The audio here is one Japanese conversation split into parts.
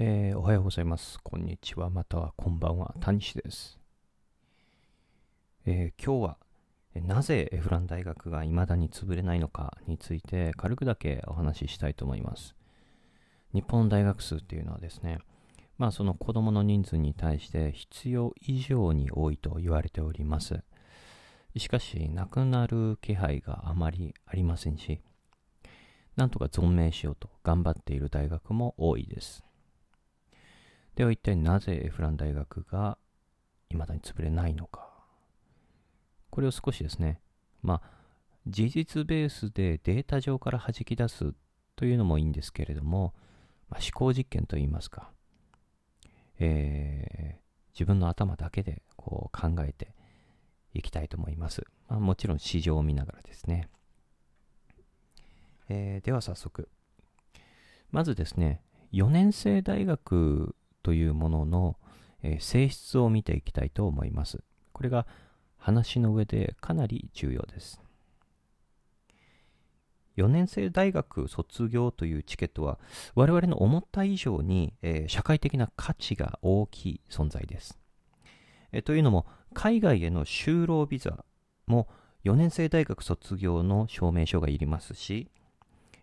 えーおはようございます。こんにちは。またはこんばんは。谷西です。えー今日は、なぜエフラン大学が未だに潰れないのかについて軽くだけお話ししたいと思います。日本大学数っていうのはですね、まあその子供の人数に対して必要以上に多いと言われております。しかし、なくなる気配があまりありませんし、なんとか存命しようと頑張っている大学も多いです。では一体なぜエフラン大学が未だに潰れないのか。これを少しですね、まあ、事実ベースでデータ上から弾き出すというのもいいんですけれども、まあ、思考実験といいますか、えー自分の頭だけでこう考えていきたいと思います。まあ、もちろん市場を見ながらですね。えーでは早速。まずですね、4年生大学というものの、えー性質を見ていきたいと思います。これが話の上でかなり重要です。4年生大学卒業というチケットは我々の思った以上に、えー社会的な価値が大きい存在です。えーというのも海外への就労ビザも4年生大学卒業の証明書がいりますし、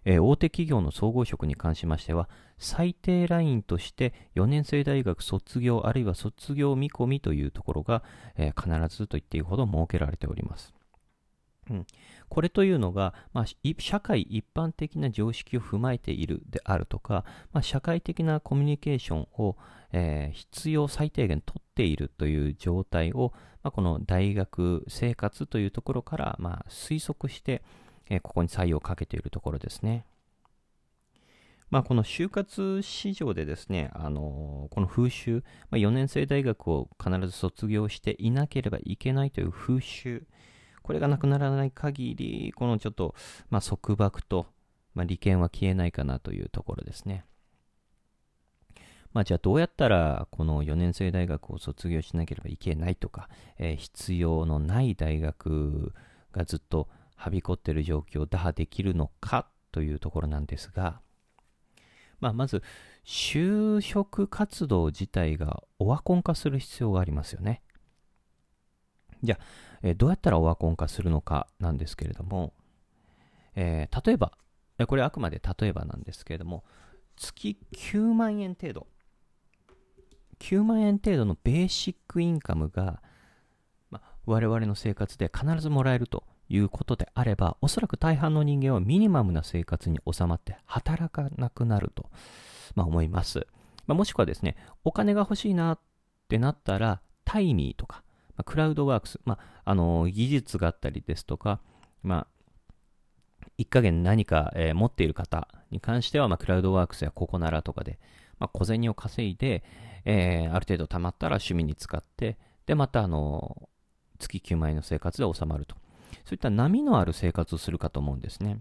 えー大手企業の総合職に関しましては、最低ラインとして4年生大学卒業あるいは卒業見込みというところが、えー必ずと言っていいほど設けられております。うん、これというのが、まあ、社会一般的な常識を踏まえているであるとか、まあ、社会的なコミュニケーションを、えー必要最低限取っているという状態を、まあ、この大学生活というところから、ま、推測して、えここに採用をかけているところですね。まあ、この就活市場でですね、あのこの風習、まあ、4年生大学を必ず卒業していなければいけないという風習、これがなくならない限り、このちょっと、まあ、束縛と、まあ、利権は消えないかなというところですね。まあ、じゃあどうやったらこの4年生大学を卒業しなければいけないとか、えー必要のない大学がずっとはびこっている状況を打破できるのかというところなんですが、まあ、まず就職活動自体がオワコン化する必要がありますよね。じゃあ、えどうやったらオワコン化するのかなんですけれども、えー例えば、これあくまで例えばなんですけれども、月9万円程度、9万円程度のベーシックインカムが、まあ、我々の生活で必ずもらえるということであれば、おそらく大半の人間はミニマムな生活に収まって働かなくなると、まあ、思います。まあ、もしくはですね、お金が欲しいなってなったら、タイミーとか、まあクラウドワークス、まあ、あの技術があったりですとか、まあ、一加減何か、えー持っている方に関しては、まあ、クラウドワークスやココナラとかで、まあ、小銭を稼いで、えーある程度貯まったら趣味に使って、で、また、あの月9万円の生活で収まると。そういった波のある生活をするかと思うんですね。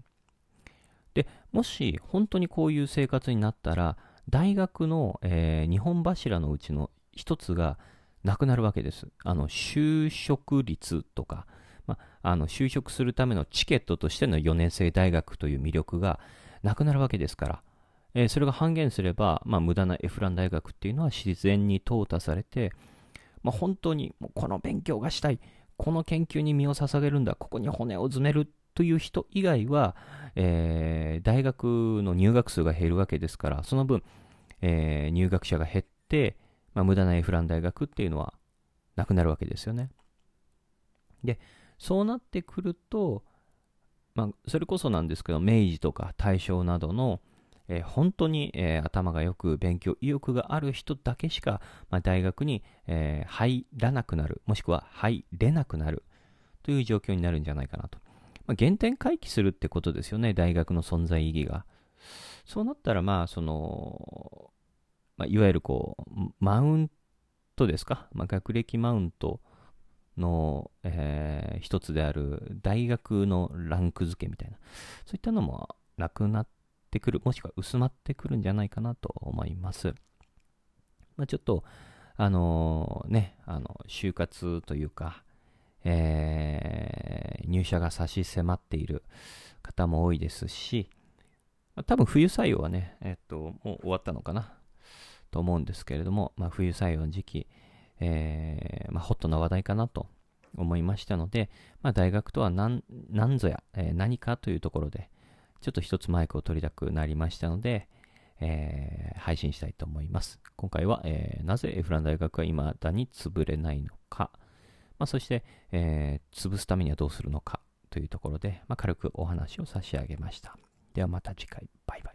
で、もし本当にこういう生活になったら、大学の、え2本柱のうちの一つがなくなるわけです。あの、就職率とか、まあ、の就職するためのチケットとしての4年生大学という魅力がなくなるわけですから、えーそれが半減すれば、まあ、無駄なエフラン大学っていうのは自然に淘汰されて、まあ、本当にもうこの勉強がしたい、この研究に身を捧げるんだ、ここに骨を詰めるという人以外は、えー大学の入学数が減るわけですから、その分、えー入学者が減って、まあ、無駄なエフラン大学っていうのはなくなるわけですよね。で、そうなってくると、まあ、それこそなんですけど、明治とか大正などの、えー本当に、えー頭がよく勉強意欲がある人だけしか、まあ、大学に、えー入らなくなる、もしくは入れなくなるという状況になるんじゃないかなと。まあ、原点回帰するってことですよね、大学の存在意義が。そうなったら、まあ、その、まあ、いわゆるこう、マウントですか、まあ、学歴マウントの、えー一つである大学のランク付けみたいな、そういったのもなくなっててくる、もしくは薄まってくるんじゃないかなと思います。まあ、ちょっと、あのーね、あの、就活というか、えー入社が差し迫っている方も多いですし、ま多分冬採用はね、えっと、もう終わったのかな。と思うんですけれども、まあ、冬採用の時期、えー、まあ、ホットな話題かなと思いましたので、まあ、大学とは何何ぞや、えー、何かというところで、ちょっと一つマイクを取りたくなりましたので、えー、配信したいと思います。今回は、えー、なぜエフラン大学は未だに潰れないのか、まあ、そして、えー、潰すためにはどうするのかというところで、まあ、軽くお話を差し上げました。ではまた次回、バイバイ。